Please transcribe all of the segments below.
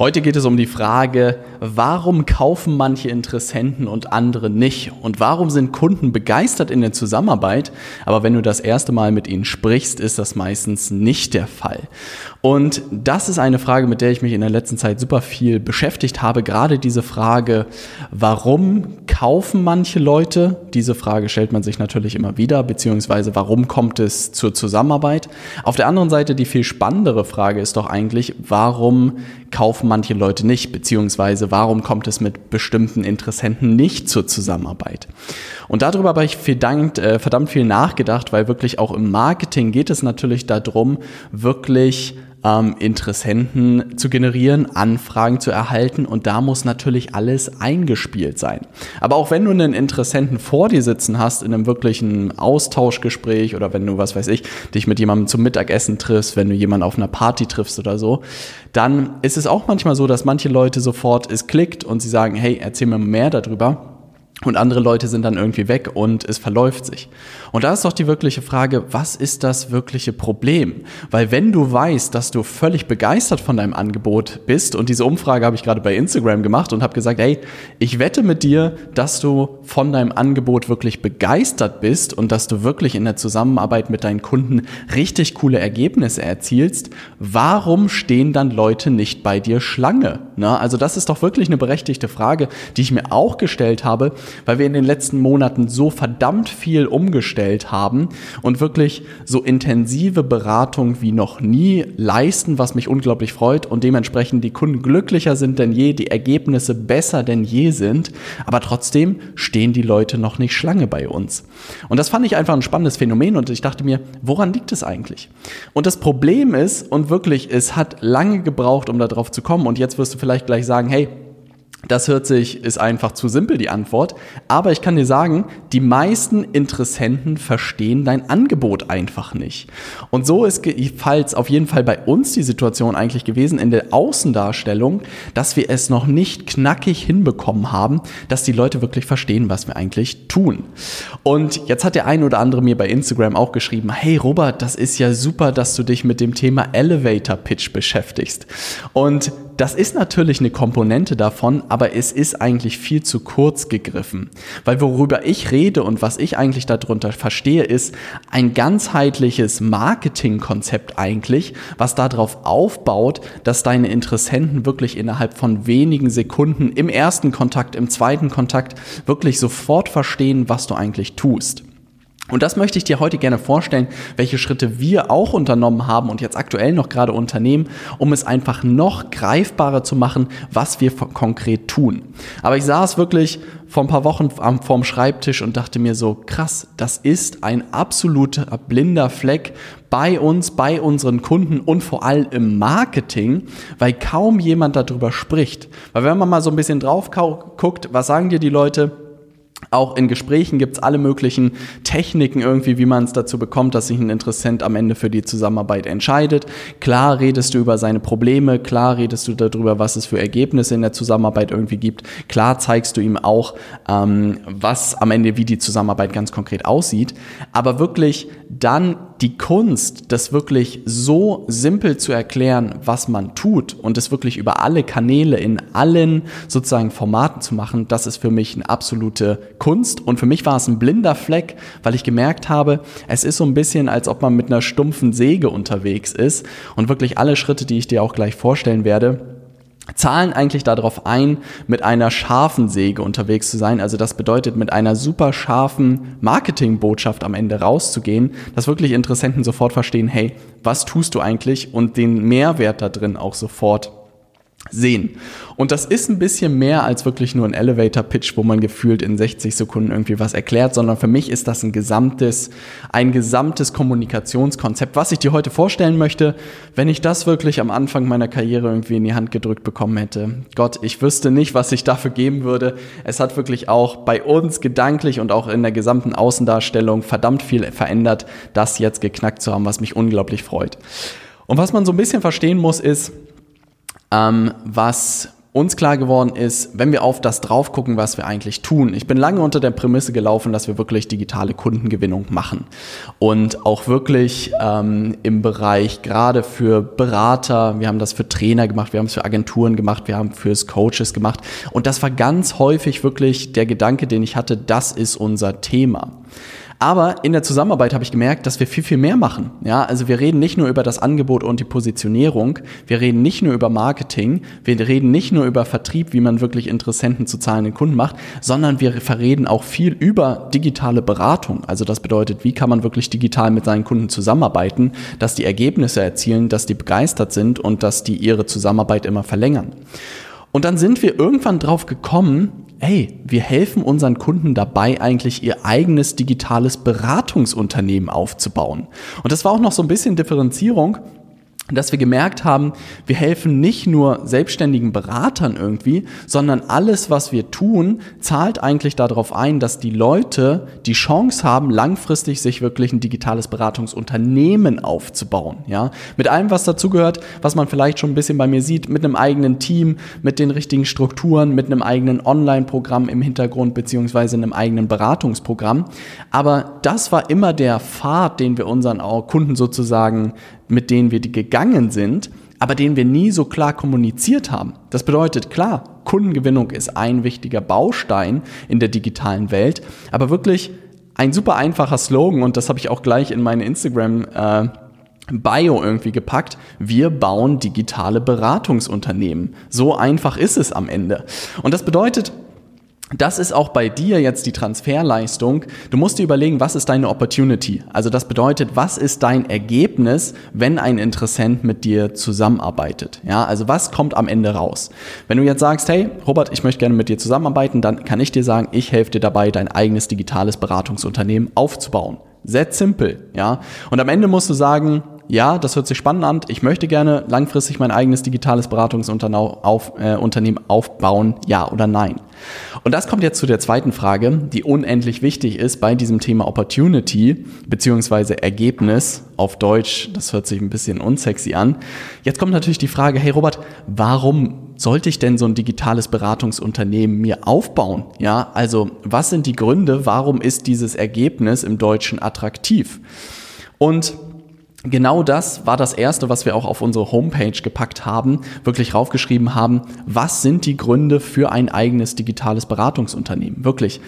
Heute geht es um die Frage, warum kaufen manche Interessenten und andere nicht? Und warum sind Kunden begeistert in der Zusammenarbeit? Aber wenn du das erste Mal mit ihnen sprichst, ist das meistens nicht der Fall. Und das ist eine Frage, mit der ich mich in der letzten Zeit super viel beschäftigt habe. Gerade diese Frage, warum kaufen manche Leute? Diese Frage stellt man sich natürlich immer wieder, beziehungsweise warum kommt es zur Zusammenarbeit? Auf der anderen Seite die viel spannendere Frage ist doch eigentlich, warum kaufen manche Leute nicht, beziehungsweise warum kommt es mit bestimmten Interessenten nicht zur Zusammenarbeit? Und darüber habe ich verdammt, äh, verdammt viel nachgedacht, weil wirklich auch im Marketing geht es natürlich darum, wirklich ähm, Interessenten zu generieren, Anfragen zu erhalten und da muss natürlich alles eingespielt sein. Aber auch wenn du einen Interessenten vor dir sitzen hast in einem wirklichen Austauschgespräch oder wenn du, was weiß ich, dich mit jemandem zum Mittagessen triffst, wenn du jemanden auf einer Party triffst oder so, dann ist es auch manchmal so, dass manche Leute sofort es klickt und sie sagen, hey, erzähl mir mehr darüber. Und andere Leute sind dann irgendwie weg und es verläuft sich. Und da ist doch die wirkliche Frage, was ist das wirkliche Problem? Weil wenn du weißt, dass du völlig begeistert von deinem Angebot bist, und diese Umfrage habe ich gerade bei Instagram gemacht und habe gesagt, hey, ich wette mit dir, dass du von deinem Angebot wirklich begeistert bist und dass du wirklich in der Zusammenarbeit mit deinen Kunden richtig coole Ergebnisse erzielst, warum stehen dann Leute nicht bei dir Schlange? Na, also das ist doch wirklich eine berechtigte Frage, die ich mir auch gestellt habe, weil wir in den letzten Monaten so verdammt viel umgestellt haben und wirklich so intensive Beratung wie noch nie leisten, was mich unglaublich freut und dementsprechend die Kunden glücklicher sind denn je, die Ergebnisse besser denn je sind, aber trotzdem stehen die Leute noch nicht Schlange bei uns. Und das fand ich einfach ein spannendes Phänomen und ich dachte mir, woran liegt es eigentlich? Und das Problem ist, und wirklich, es hat lange gebraucht, um darauf zu kommen und jetzt wirst du vielleicht gleich sagen, hey, das hört sich, ist einfach zu simpel die Antwort. Aber ich kann dir sagen, die meisten Interessenten verstehen dein Angebot einfach nicht. Und so ist falls auf jeden Fall bei uns die Situation eigentlich gewesen in der Außendarstellung, dass wir es noch nicht knackig hinbekommen haben, dass die Leute wirklich verstehen, was wir eigentlich tun. Und jetzt hat der ein oder andere mir bei Instagram auch geschrieben, hey Robert, das ist ja super, dass du dich mit dem Thema Elevator Pitch beschäftigst. Und das ist natürlich eine Komponente davon, aber es ist eigentlich viel zu kurz gegriffen. Weil worüber ich rede und was ich eigentlich darunter verstehe, ist ein ganzheitliches Marketingkonzept eigentlich, was darauf aufbaut, dass deine Interessenten wirklich innerhalb von wenigen Sekunden im ersten Kontakt, im zweiten Kontakt wirklich sofort verstehen, was du eigentlich tust. Und das möchte ich dir heute gerne vorstellen, welche Schritte wir auch unternommen haben und jetzt aktuell noch gerade unternehmen, um es einfach noch greifbarer zu machen, was wir konkret tun. Aber ich saß wirklich vor ein paar Wochen vorm Schreibtisch und dachte mir so, krass, das ist ein absoluter blinder Fleck bei uns, bei unseren Kunden und vor allem im Marketing, weil kaum jemand darüber spricht. Weil wenn man mal so ein bisschen drauf guckt, was sagen dir die Leute? Auch in Gesprächen gibt es alle möglichen Techniken irgendwie, wie man es dazu bekommt, dass sich ein Interessent am Ende für die Zusammenarbeit entscheidet. Klar redest du über seine Probleme, klar redest du darüber, was es für Ergebnisse in der Zusammenarbeit irgendwie gibt. Klar zeigst du ihm auch, ähm, was am Ende, wie die Zusammenarbeit ganz konkret aussieht. Aber wirklich dann die Kunst, das wirklich so simpel zu erklären, was man tut und es wirklich über alle Kanäle in allen sozusagen Formaten zu machen, das ist für mich eine absolute Kunst. Und für mich war es ein blinder Fleck, weil ich gemerkt habe, es ist so ein bisschen, als ob man mit einer stumpfen Säge unterwegs ist und wirklich alle Schritte, die ich dir auch gleich vorstellen werde, zahlen eigentlich darauf ein, mit einer scharfen Säge unterwegs zu sein. Also das bedeutet, mit einer super scharfen Marketingbotschaft am Ende rauszugehen, dass wirklich Interessenten sofort verstehen, hey, was tust du eigentlich und den Mehrwert da drin auch sofort sehen. Und das ist ein bisschen mehr als wirklich nur ein Elevator-Pitch, wo man gefühlt in 60 Sekunden irgendwie was erklärt, sondern für mich ist das ein gesamtes, ein gesamtes Kommunikationskonzept, was ich dir heute vorstellen möchte, wenn ich das wirklich am Anfang meiner Karriere irgendwie in die Hand gedrückt bekommen hätte. Gott, ich wüsste nicht, was ich dafür geben würde. Es hat wirklich auch bei uns gedanklich und auch in der gesamten Außendarstellung verdammt viel verändert, das jetzt geknackt zu haben, was mich unglaublich freut. Und was man so ein bisschen verstehen muss, ist, ähm, was uns klar geworden ist, wenn wir auf das drauf gucken, was wir eigentlich tun. Ich bin lange unter der Prämisse gelaufen, dass wir wirklich digitale Kundengewinnung machen und auch wirklich ähm, im Bereich gerade für Berater, wir haben das für Trainer gemacht, wir haben es für Agenturen gemacht, wir haben fürs Coaches gemacht und das war ganz häufig wirklich der Gedanke, den ich hatte, das ist unser Thema. Aber in der Zusammenarbeit habe ich gemerkt, dass wir viel, viel mehr machen. Ja, also wir reden nicht nur über das Angebot und die Positionierung, wir reden nicht nur über Marketing, wir reden nicht nur über Vertrieb, wie man wirklich Interessenten zu zahlenden Kunden macht, sondern wir verreden auch viel über digitale Beratung. Also das bedeutet, wie kann man wirklich digital mit seinen Kunden zusammenarbeiten, dass die Ergebnisse erzielen, dass die begeistert sind und dass die ihre Zusammenarbeit immer verlängern. Und dann sind wir irgendwann drauf gekommen, hey, wir helfen unseren Kunden dabei, eigentlich ihr eigenes digitales Beratungsunternehmen aufzubauen. Und das war auch noch so ein bisschen Differenzierung dass wir gemerkt haben, wir helfen nicht nur selbstständigen Beratern irgendwie, sondern alles, was wir tun, zahlt eigentlich darauf ein, dass die Leute die Chance haben, langfristig sich wirklich ein digitales Beratungsunternehmen aufzubauen. Ja, mit allem, was dazugehört, was man vielleicht schon ein bisschen bei mir sieht, mit einem eigenen Team, mit den richtigen Strukturen, mit einem eigenen Online-Programm im Hintergrund beziehungsweise einem eigenen Beratungsprogramm. Aber das war immer der Pfad, den wir unseren Kunden sozusagen mit denen wir gegangen sind, aber denen wir nie so klar kommuniziert haben. Das bedeutet, klar, Kundengewinnung ist ein wichtiger Baustein in der digitalen Welt, aber wirklich ein super einfacher Slogan und das habe ich auch gleich in meine Instagram äh, Bio irgendwie gepackt. Wir bauen digitale Beratungsunternehmen. So einfach ist es am Ende. Und das bedeutet, das ist auch bei dir jetzt die Transferleistung. Du musst dir überlegen, was ist deine Opportunity? Also das bedeutet, was ist dein Ergebnis, wenn ein Interessent mit dir zusammenarbeitet? Ja, also was kommt am Ende raus? Wenn du jetzt sagst, hey, Robert, ich möchte gerne mit dir zusammenarbeiten, dann kann ich dir sagen, ich helfe dir dabei, dein eigenes digitales Beratungsunternehmen aufzubauen. Sehr simpel, ja. Und am Ende musst du sagen, ja, das hört sich spannend an. Ich möchte gerne langfristig mein eigenes digitales Beratungsunternehmen äh, aufbauen, ja oder nein. Und das kommt jetzt zu der zweiten Frage, die unendlich wichtig ist bei diesem Thema Opportunity beziehungsweise Ergebnis auf Deutsch. Das hört sich ein bisschen unsexy an. Jetzt kommt natürlich die Frage, hey Robert, warum sollte ich denn so ein digitales Beratungsunternehmen mir aufbauen? Ja, also was sind die Gründe? Warum ist dieses Ergebnis im Deutschen attraktiv? Und Genau das war das Erste, was wir auch auf unsere Homepage gepackt haben, wirklich raufgeschrieben haben, was sind die Gründe für ein eigenes digitales Beratungsunternehmen? Wirklich.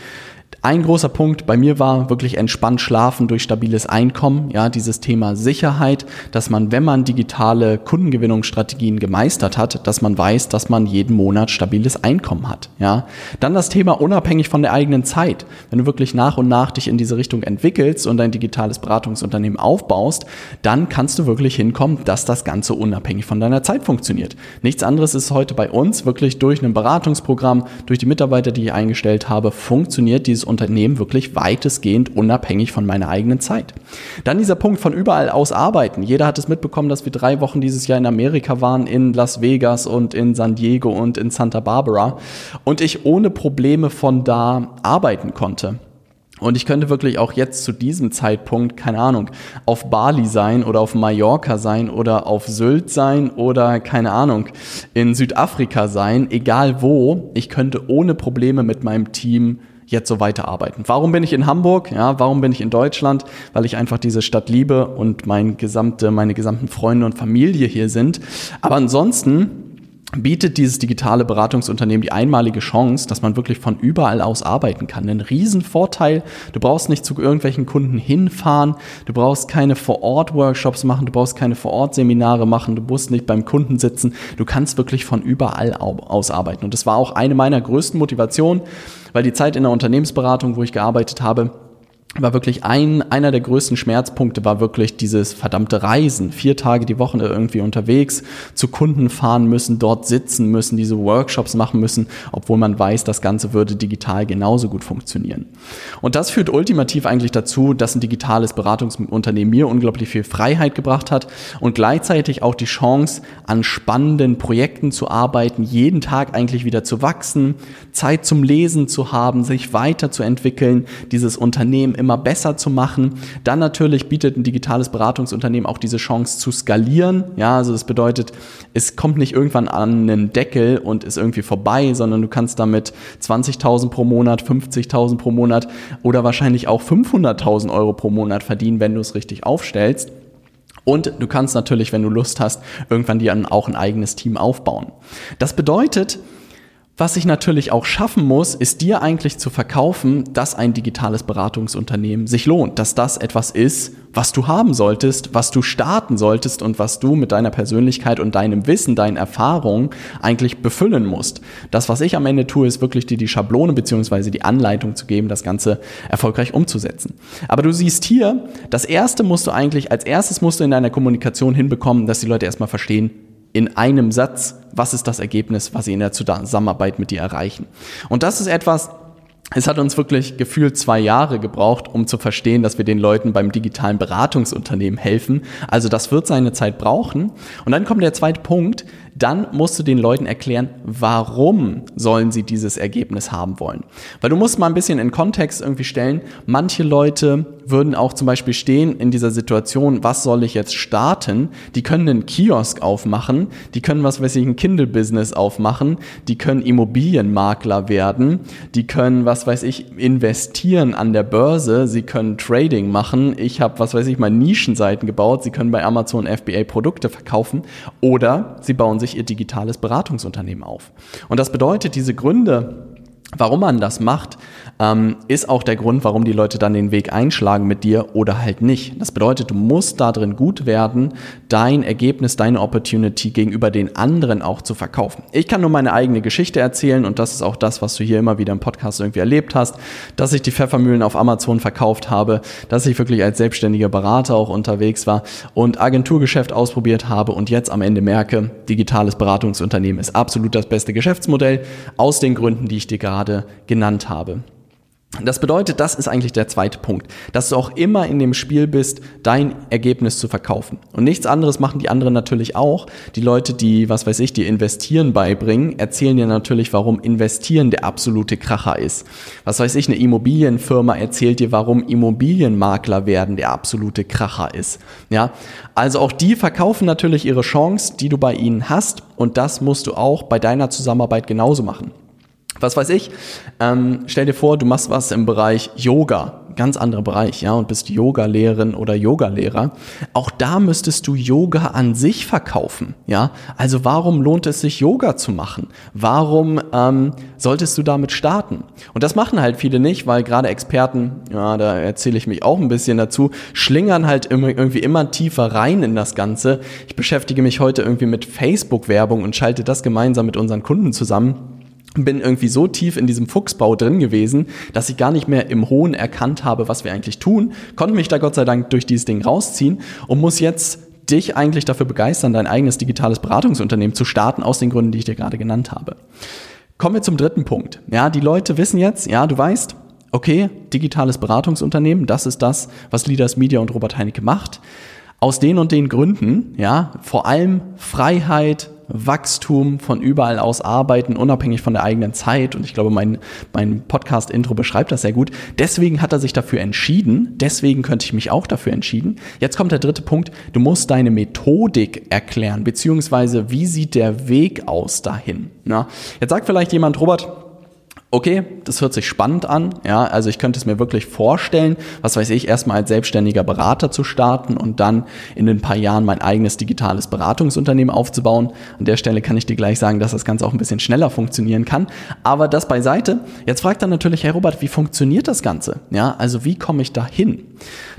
Ein großer Punkt bei mir war wirklich entspannt schlafen durch stabiles Einkommen. Ja, dieses Thema Sicherheit, dass man, wenn man digitale Kundengewinnungsstrategien gemeistert hat, dass man weiß, dass man jeden Monat stabiles Einkommen hat. Ja, dann das Thema unabhängig von der eigenen Zeit. Wenn du wirklich nach und nach dich in diese Richtung entwickelst und dein digitales Beratungsunternehmen aufbaust, dann kannst du wirklich hinkommen, dass das Ganze unabhängig von deiner Zeit funktioniert. Nichts anderes ist heute bei uns wirklich durch ein Beratungsprogramm, durch die Mitarbeiter, die ich eingestellt habe, funktioniert dieses Unternehmen wirklich weitestgehend unabhängig von meiner eigenen Zeit. Dann dieser Punkt von überall aus arbeiten. Jeder hat es mitbekommen, dass wir drei Wochen dieses Jahr in Amerika waren, in Las Vegas und in San Diego und in Santa Barbara und ich ohne Probleme von da arbeiten konnte. Und ich könnte wirklich auch jetzt zu diesem Zeitpunkt, keine Ahnung, auf Bali sein oder auf Mallorca sein oder auf Sylt sein oder keine Ahnung, in Südafrika sein, egal wo. Ich könnte ohne Probleme mit meinem Team jetzt so weiterarbeiten. Warum bin ich in Hamburg? Ja, warum bin ich in Deutschland? Weil ich einfach diese Stadt liebe und mein gesamte, meine gesamten Freunde und Familie hier sind. Aber ansonsten bietet dieses digitale Beratungsunternehmen die einmalige Chance, dass man wirklich von überall aus arbeiten kann. Ein Riesenvorteil. Du brauchst nicht zu irgendwelchen Kunden hinfahren. Du brauchst keine Vor-Ort-Workshops machen. Du brauchst keine Vor-Ort-Seminare machen. Du musst nicht beim Kunden sitzen. Du kannst wirklich von überall aus arbeiten. Und das war auch eine meiner größten Motivationen, weil die Zeit in der Unternehmensberatung, wo ich gearbeitet habe, war wirklich ein, einer der größten Schmerzpunkte war wirklich dieses verdammte Reisen. Vier Tage die Woche irgendwie unterwegs, zu Kunden fahren müssen, dort sitzen müssen, diese Workshops machen müssen, obwohl man weiß, das Ganze würde digital genauso gut funktionieren. Und das führt ultimativ eigentlich dazu, dass ein digitales Beratungsunternehmen mir unglaublich viel Freiheit gebracht hat und gleichzeitig auch die Chance, an spannenden Projekten zu arbeiten, jeden Tag eigentlich wieder zu wachsen, Zeit zum Lesen zu haben, sich weiterzuentwickeln, dieses Unternehmen immer besser zu machen. Dann natürlich bietet ein digitales Beratungsunternehmen auch diese Chance zu skalieren. Ja, also das bedeutet, es kommt nicht irgendwann an einen Deckel und ist irgendwie vorbei, sondern du kannst damit 20.000 pro Monat, 50.000 pro Monat oder wahrscheinlich auch 500.000 Euro pro Monat verdienen, wenn du es richtig aufstellst. Und du kannst natürlich, wenn du Lust hast, irgendwann dir auch ein eigenes Team aufbauen. Das bedeutet, was ich natürlich auch schaffen muss, ist dir eigentlich zu verkaufen, dass ein digitales Beratungsunternehmen sich lohnt, dass das etwas ist, was du haben solltest, was du starten solltest und was du mit deiner Persönlichkeit und deinem Wissen, deinen Erfahrungen eigentlich befüllen musst. Das, was ich am Ende tue, ist wirklich dir die Schablone beziehungsweise die Anleitung zu geben, das Ganze erfolgreich umzusetzen. Aber du siehst hier, das erste musst du eigentlich, als erstes musst du in deiner Kommunikation hinbekommen, dass die Leute erstmal verstehen, in einem Satz, was ist das Ergebnis, was sie in der Zusammenarbeit mit dir erreichen. Und das ist etwas, es hat uns wirklich gefühlt zwei Jahre gebraucht, um zu verstehen, dass wir den Leuten beim digitalen Beratungsunternehmen helfen. Also das wird seine Zeit brauchen. Und dann kommt der zweite Punkt, dann musst du den Leuten erklären, warum sollen sie dieses Ergebnis haben wollen. Weil du musst mal ein bisschen in Kontext irgendwie stellen. Manche Leute würden auch zum Beispiel stehen in dieser Situation, was soll ich jetzt starten? Die können einen Kiosk aufmachen, die können was weiß ich, ein Kindle-Business aufmachen, die können Immobilienmakler werden, die können was weiß ich, investieren an der Börse, sie können Trading machen. Ich habe was weiß ich mal Nischenseiten gebaut, sie können bei Amazon FBA Produkte verkaufen oder sie bauen sich ihr digitales Beratungsunternehmen auf. Und das bedeutet, diese Gründe, Warum man das macht, ähm, ist auch der Grund, warum die Leute dann den Weg einschlagen mit dir oder halt nicht. Das bedeutet, du musst da drin gut werden, dein Ergebnis, deine Opportunity gegenüber den anderen auch zu verkaufen. Ich kann nur meine eigene Geschichte erzählen und das ist auch das, was du hier immer wieder im Podcast irgendwie erlebt hast, dass ich die Pfeffermühlen auf Amazon verkauft habe, dass ich wirklich als selbstständiger Berater auch unterwegs war und Agenturgeschäft ausprobiert habe und jetzt am Ende merke, digitales Beratungsunternehmen ist absolut das beste Geschäftsmodell aus den Gründen, die ich dir gerade gerade genannt habe. Das bedeutet, das ist eigentlich der zweite Punkt, dass du auch immer in dem Spiel bist, dein Ergebnis zu verkaufen. Und nichts anderes machen die anderen natürlich auch. Die Leute, die, was weiß ich, dir investieren beibringen, erzählen dir natürlich, warum investieren der absolute Kracher ist. Was weiß ich, eine Immobilienfirma erzählt dir, warum Immobilienmakler werden der absolute Kracher ist. Ja, also auch die verkaufen natürlich ihre Chance, die du bei ihnen hast. Und das musst du auch bei deiner Zusammenarbeit genauso machen was weiß ich, ähm, stell dir vor, du machst was im Bereich Yoga, ganz anderer Bereich, ja, und bist Yoga-Lehrerin oder Yogalehrer. Auch da müsstest du Yoga an sich verkaufen, ja. Also warum lohnt es sich, Yoga zu machen? Warum ähm, solltest du damit starten? Und das machen halt viele nicht, weil gerade Experten, ja, da erzähle ich mich auch ein bisschen dazu, schlingern halt immer, irgendwie immer tiefer rein in das Ganze. Ich beschäftige mich heute irgendwie mit Facebook-Werbung und schalte das gemeinsam mit unseren Kunden zusammen bin irgendwie so tief in diesem Fuchsbau drin gewesen, dass ich gar nicht mehr im Hohen erkannt habe, was wir eigentlich tun, konnte mich da Gott sei Dank durch dieses Ding rausziehen und muss jetzt dich eigentlich dafür begeistern, dein eigenes digitales Beratungsunternehmen zu starten, aus den Gründen, die ich dir gerade genannt habe. Kommen wir zum dritten Punkt. Ja, die Leute wissen jetzt, ja, du weißt, okay, digitales Beratungsunternehmen, das ist das, was Leaders Media und Robert Heinecke macht. Aus den und den Gründen, ja, vor allem Freiheit, Wachstum, von überall aus arbeiten, unabhängig von der eigenen Zeit. Und ich glaube, mein, mein Podcast-Intro beschreibt das sehr gut. Deswegen hat er sich dafür entschieden. Deswegen könnte ich mich auch dafür entschieden. Jetzt kommt der dritte Punkt. Du musst deine Methodik erklären, beziehungsweise wie sieht der Weg aus dahin. Na? Jetzt sagt vielleicht jemand, Robert, okay, das hört sich spannend an. Ja, also ich könnte es mir wirklich vorstellen, was weiß ich, erstmal als selbstständiger Berater zu starten und dann in ein paar Jahren mein eigenes digitales Beratungsunternehmen aufzubauen. An der Stelle kann ich dir gleich sagen, dass das Ganze auch ein bisschen schneller funktionieren kann. Aber das beiseite. Jetzt fragt dann natürlich, Herr Robert, wie funktioniert das Ganze? Ja, also wie komme ich da hin?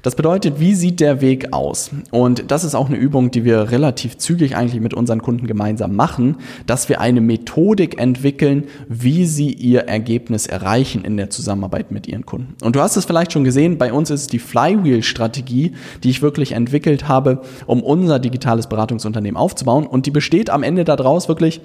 Das bedeutet, wie sieht der Weg aus? Und das ist auch eine Übung, die wir relativ zügig eigentlich mit unseren Kunden gemeinsam machen, dass wir eine Methodik entwickeln, wie sie ihr Ergebnis erreichen in der Zusammenarbeit mit ihren Kunden. Und du hast es vielleicht schon gesehen, bei uns ist es die Flywheel-Strategie, die ich wirklich entwickelt habe, um unser digitales Beratungsunternehmen aufzubauen. Und die besteht am Ende daraus wirklich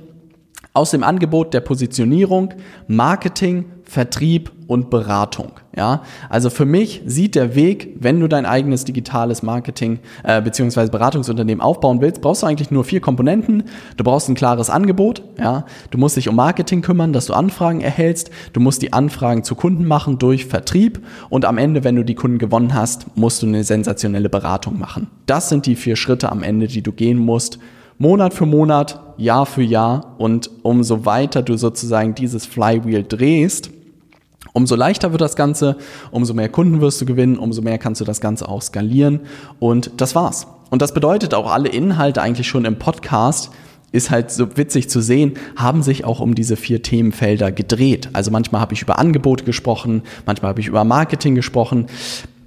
aus dem Angebot der Positionierung, Marketing, Vertrieb und Beratung. Ja, also für mich sieht der Weg, wenn du dein eigenes digitales Marketing äh, bzw. Beratungsunternehmen aufbauen willst, brauchst du eigentlich nur vier Komponenten. Du brauchst ein klares Angebot. Ja, du musst dich um Marketing kümmern, dass du Anfragen erhältst. Du musst die Anfragen zu Kunden machen durch Vertrieb und am Ende, wenn du die Kunden gewonnen hast, musst du eine sensationelle Beratung machen. Das sind die vier Schritte am Ende, die du gehen musst, Monat für Monat, Jahr für Jahr und umso weiter du sozusagen dieses Flywheel drehst, umso leichter wird das Ganze, umso mehr Kunden wirst du gewinnen, umso mehr kannst du das Ganze auch skalieren und das war's. Und das bedeutet auch alle Inhalte eigentlich schon im Podcast, ist halt so witzig zu sehen, haben sich auch um diese vier Themenfelder gedreht. Also manchmal habe ich über Angebot gesprochen, manchmal habe ich über Marketing gesprochen.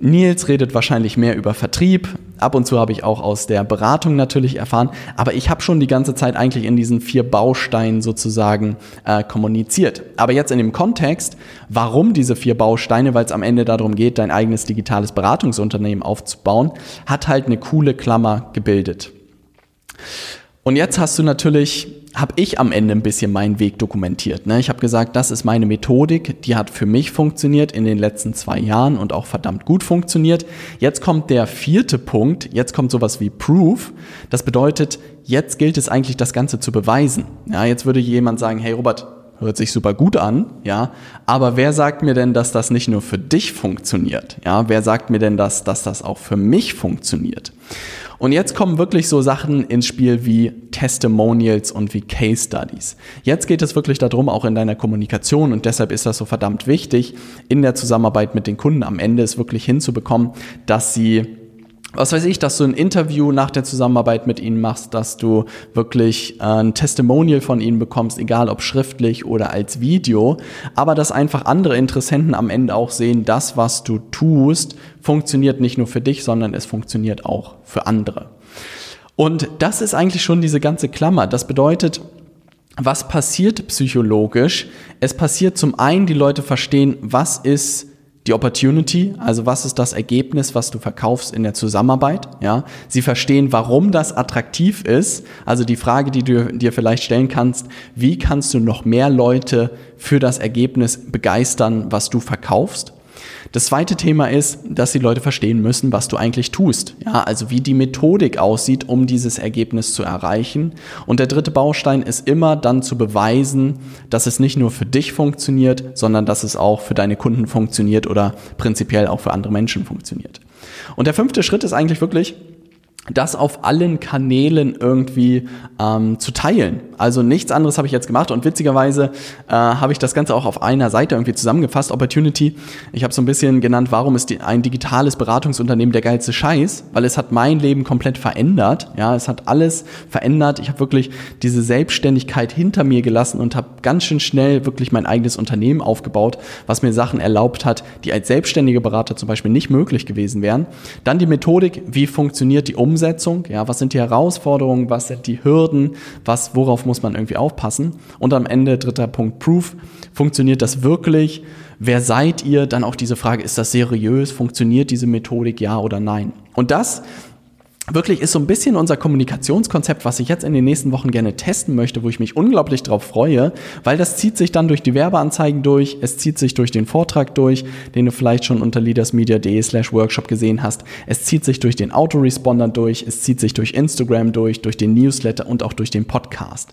Nils redet wahrscheinlich mehr über Vertrieb. Ab und zu habe ich auch aus der Beratung natürlich erfahren. Aber ich habe schon die ganze Zeit eigentlich in diesen vier Bausteinen sozusagen äh, kommuniziert. Aber jetzt in dem Kontext, warum diese vier Bausteine, weil es am Ende darum geht, dein eigenes digitales Beratungsunternehmen aufzubauen, hat halt eine coole Klammer gebildet. Und jetzt hast du natürlich, habe ich am Ende ein bisschen meinen Weg dokumentiert. Ne? Ich habe gesagt, das ist meine Methodik, die hat für mich funktioniert in den letzten zwei Jahren und auch verdammt gut funktioniert. Jetzt kommt der vierte Punkt, jetzt kommt sowas wie Proof. Das bedeutet, jetzt gilt es eigentlich, das Ganze zu beweisen. Ja, jetzt würde jemand sagen, hey Robert, hört sich super gut an, ja, aber wer sagt mir denn, dass das nicht nur für dich funktioniert? Ja, wer sagt mir denn, dass, dass das auch für mich funktioniert? Und jetzt kommen wirklich so Sachen ins Spiel wie Testimonials und wie Case Studies. Jetzt geht es wirklich darum, auch in deiner Kommunikation und deshalb ist das so verdammt wichtig, in der Zusammenarbeit mit den Kunden am Ende es wirklich hinzubekommen, dass sie was weiß ich, dass du ein Interview nach der Zusammenarbeit mit ihnen machst, dass du wirklich äh, ein Testimonial von ihnen bekommst, egal ob schriftlich oder als Video, aber dass einfach andere Interessenten am Ende auch sehen, das, was du tust, funktioniert nicht nur für dich, sondern es funktioniert auch für andere. Und das ist eigentlich schon diese ganze Klammer. Das bedeutet, was passiert psychologisch? Es passiert zum einen, die Leute verstehen, was ist die Opportunity, also was ist das Ergebnis, was du verkaufst in der Zusammenarbeit, ja. Sie verstehen, warum das attraktiv ist, also die Frage, die du dir vielleicht stellen kannst, wie kannst du noch mehr Leute für das Ergebnis begeistern, was du verkaufst? Das zweite Thema ist, dass die Leute verstehen müssen, was du eigentlich tust. Ja, also wie die Methodik aussieht, um dieses Ergebnis zu erreichen. Und der dritte Baustein ist immer dann zu beweisen, dass es nicht nur für dich funktioniert, sondern dass es auch für deine Kunden funktioniert oder prinzipiell auch für andere Menschen funktioniert. Und der fünfte Schritt ist eigentlich wirklich, das auf allen Kanälen irgendwie ähm, zu teilen. Also nichts anderes habe ich jetzt gemacht und witzigerweise äh, habe ich das Ganze auch auf einer Seite irgendwie zusammengefasst. Opportunity. Ich habe so ein bisschen genannt, warum ist die, ein digitales Beratungsunternehmen der geilste Scheiß? Weil es hat mein Leben komplett verändert. Ja, es hat alles verändert. Ich habe wirklich diese Selbstständigkeit hinter mir gelassen und habe ganz schön schnell wirklich mein eigenes Unternehmen aufgebaut, was mir Sachen erlaubt hat, die als selbstständiger Berater zum Beispiel nicht möglich gewesen wären. Dann die Methodik, wie funktioniert die Umsetzung? Ja, was sind die Herausforderungen? Was sind die Hürden? Was, worauf muss man irgendwie aufpassen. Und am Ende, dritter Punkt, Proof. Funktioniert das wirklich? Wer seid ihr? Dann auch diese Frage, ist das seriös? Funktioniert diese Methodik, ja oder nein? Und das wirklich ist so ein bisschen unser Kommunikationskonzept, was ich jetzt in den nächsten Wochen gerne testen möchte, wo ich mich unglaublich drauf freue, weil das zieht sich dann durch die Werbeanzeigen durch, es zieht sich durch den Vortrag durch, den du vielleicht schon unter leadersmedia.de slash workshop gesehen hast, es zieht sich durch den Autoresponder durch, es zieht sich durch Instagram durch, durch den Newsletter und auch durch den Podcast.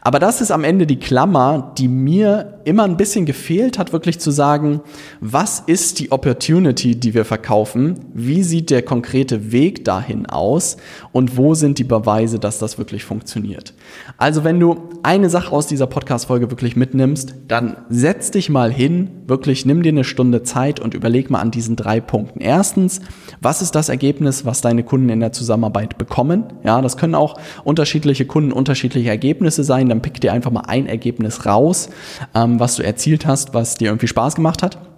Aber das ist am Ende die Klammer, die mir immer ein bisschen gefehlt hat, wirklich zu sagen, was ist die Opportunity, die wir verkaufen? Wie sieht der konkrete Weg dahin aus? Und wo sind die Beweise, dass das wirklich funktioniert? Also wenn du eine Sache aus dieser Podcast-Folge wirklich mitnimmst, dann setz dich mal hin, wirklich nimm dir eine Stunde Zeit und überleg mal an diesen drei Punkten. Erstens, was ist das Ergebnis, was deine Kunden in der Zusammenarbeit bekommen? Ja, das können auch unterschiedliche Kunden unterschiedliche Ergebnisse sein. Dann pick dir einfach mal ein Ergebnis raus, ähm, was du erzielt hast, was dir irgendwie Spaß gemacht hat.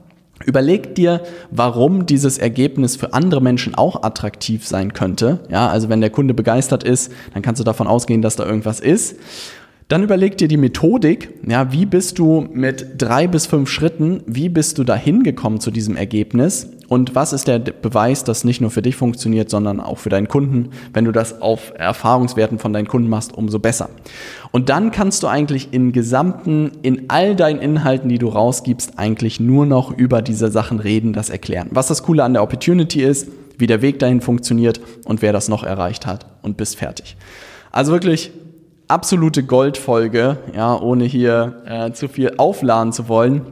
Überleg dir, warum dieses Ergebnis für andere Menschen auch attraktiv sein könnte. Ja, also wenn der Kunde begeistert ist, dann kannst du davon ausgehen, dass da irgendwas ist. Dann überleg dir die Methodik, ja, wie bist du mit drei bis fünf Schritten, wie bist du da hingekommen zu diesem Ergebnis und was ist der Beweis, dass nicht nur für dich funktioniert, sondern auch für deinen Kunden. Wenn du das auf Erfahrungswerten von deinen Kunden machst, umso besser. Und dann kannst du eigentlich in gesamten, in all deinen Inhalten, die du rausgibst, eigentlich nur noch über diese Sachen reden, das erklären. Was das Coole an der Opportunity ist, wie der Weg dahin funktioniert und wer das noch erreicht hat und bist fertig. Also wirklich absolute Goldfolge, ja, ohne hier äh, zu viel aufladen zu wollen.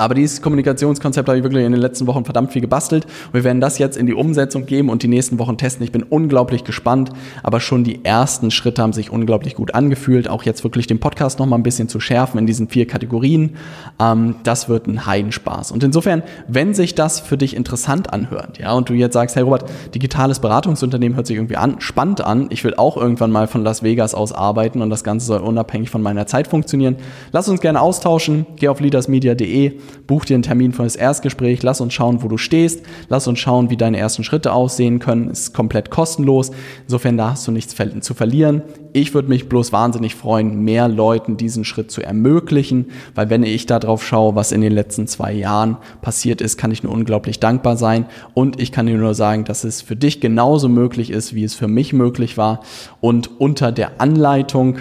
Aber dieses Kommunikationskonzept habe ich wirklich in den letzten Wochen verdammt viel gebastelt. Wir werden das jetzt in die Umsetzung geben und die nächsten Wochen testen. Ich bin unglaublich gespannt, aber schon die ersten Schritte haben sich unglaublich gut angefühlt. Auch jetzt wirklich den Podcast noch mal ein bisschen zu schärfen in diesen vier Kategorien. Ähm, das wird ein Heidenspaß. Und insofern, wenn sich das für dich interessant anhört, ja, und du jetzt sagst, hey Robert, digitales Beratungsunternehmen hört sich irgendwie an, spannend an. Ich will auch irgendwann mal von Las Vegas aus arbeiten und das Ganze soll unabhängig von meiner Zeit funktionieren. Lass uns gerne austauschen. Geh auf leadersmedia.de buch dir einen Termin für das Erstgespräch, lass uns schauen, wo du stehst, lass uns schauen, wie deine ersten Schritte aussehen können, ist komplett kostenlos. Insofern da hast du nichts zu verlieren. Ich würde mich bloß wahnsinnig freuen, mehr Leuten diesen Schritt zu ermöglichen, weil wenn ich darauf schaue, was in den letzten zwei Jahren passiert ist, kann ich nur unglaublich dankbar sein. Und ich kann dir nur sagen, dass es für dich genauso möglich ist, wie es für mich möglich war. Und unter der Anleitung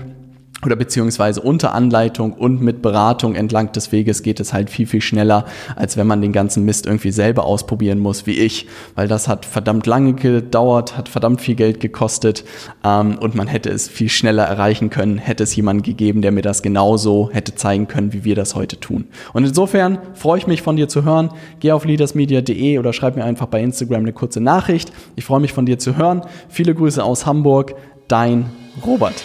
oder beziehungsweise unter Anleitung und mit Beratung entlang des Weges geht es halt viel, viel schneller, als wenn man den ganzen Mist irgendwie selber ausprobieren muss, wie ich, weil das hat verdammt lange gedauert, hat verdammt viel Geld gekostet ähm, und man hätte es viel schneller erreichen können, hätte es jemanden gegeben, der mir das genauso hätte zeigen können, wie wir das heute tun. Und insofern freue ich mich von dir zu hören. Geh auf leadersmedia.de oder schreib mir einfach bei Instagram eine kurze Nachricht. Ich freue mich von dir zu hören. Viele Grüße aus Hamburg. Dein Robert.